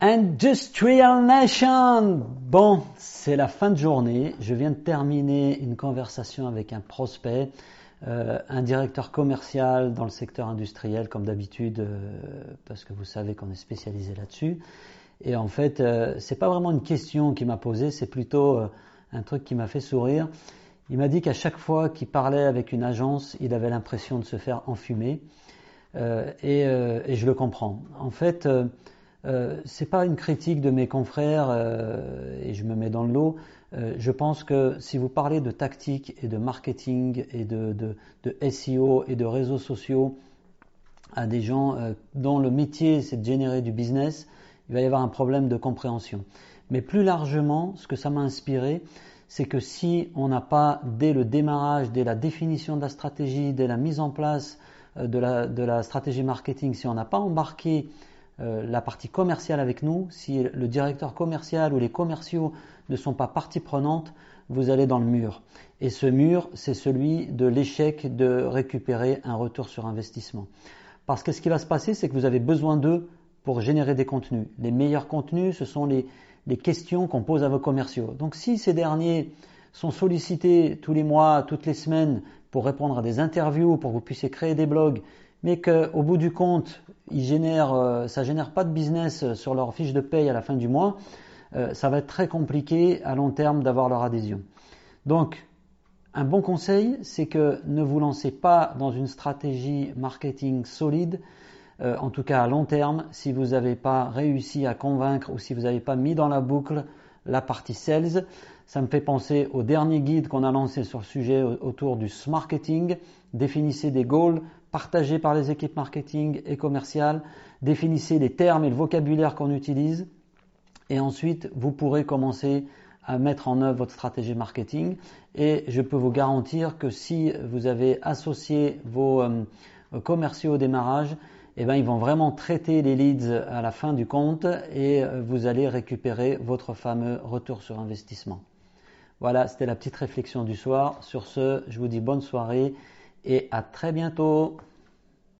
Industrial Nation Bon, c'est la fin de journée. Je viens de terminer une conversation avec un prospect, euh, un directeur commercial dans le secteur industriel, comme d'habitude, euh, parce que vous savez qu'on est spécialisé là-dessus. Et en fait, euh, c'est pas vraiment une question qu'il m'a posée, c'est plutôt euh, un truc qui m'a fait sourire. Il m'a dit qu'à chaque fois qu'il parlait avec une agence, il avait l'impression de se faire enfumer. Euh, et, et, je le comprends. En fait, euh, c'est pas une critique de mes confrères euh, et je me mets dans le lot. Euh, je pense que si vous parlez de tactique et de marketing et de, SEO et de réseaux sociaux à des gens dont le métier c'est de générer du business, il va y avoir un problème de compréhension. Mais plus largement, ce que ça m'a inspiré, c'est que si on n'a pas, dès le démarrage, dès la définition de la stratégie, dès la mise en place de la, de la stratégie marketing, si on n'a pas embarqué euh, la partie commerciale avec nous, si le directeur commercial ou les commerciaux ne sont pas partie prenante, vous allez dans le mur. Et ce mur, c'est celui de l'échec de récupérer un retour sur investissement. Parce que ce qui va se passer, c'est que vous avez besoin d'eux pour générer des contenus. Les meilleurs contenus, ce sont les, les questions qu'on pose à vos commerciaux. Donc si ces derniers sont sollicités tous les mois, toutes les semaines pour répondre à des interviews, pour que vous puissiez créer des blogs, mais qu'au bout du compte, ils génèrent, euh, ça génère pas de business sur leur fiche de paye à la fin du mois, euh, ça va être très compliqué à long terme d'avoir leur adhésion. Donc, un bon conseil, c'est que ne vous lancez pas dans une stratégie marketing solide, euh, en tout cas à long terme, si vous n'avez pas réussi à convaincre ou si vous n'avez pas mis dans la boucle la partie sales. Ça me fait penser au dernier guide qu'on a lancé sur le sujet autour du marketing. Définissez des goals partagés par les équipes marketing et commerciales. Définissez les termes et le vocabulaire qu'on utilise. Et ensuite, vous pourrez commencer à mettre en œuvre votre stratégie marketing. Et je peux vous garantir que si vous avez associé vos euh, commerciaux au démarrage, eh ben, ils vont vraiment traiter les leads à la fin du compte et euh, vous allez récupérer votre fameux retour sur investissement. Voilà, c'était la petite réflexion du soir. Sur ce, je vous dis bonne soirée et à très bientôt.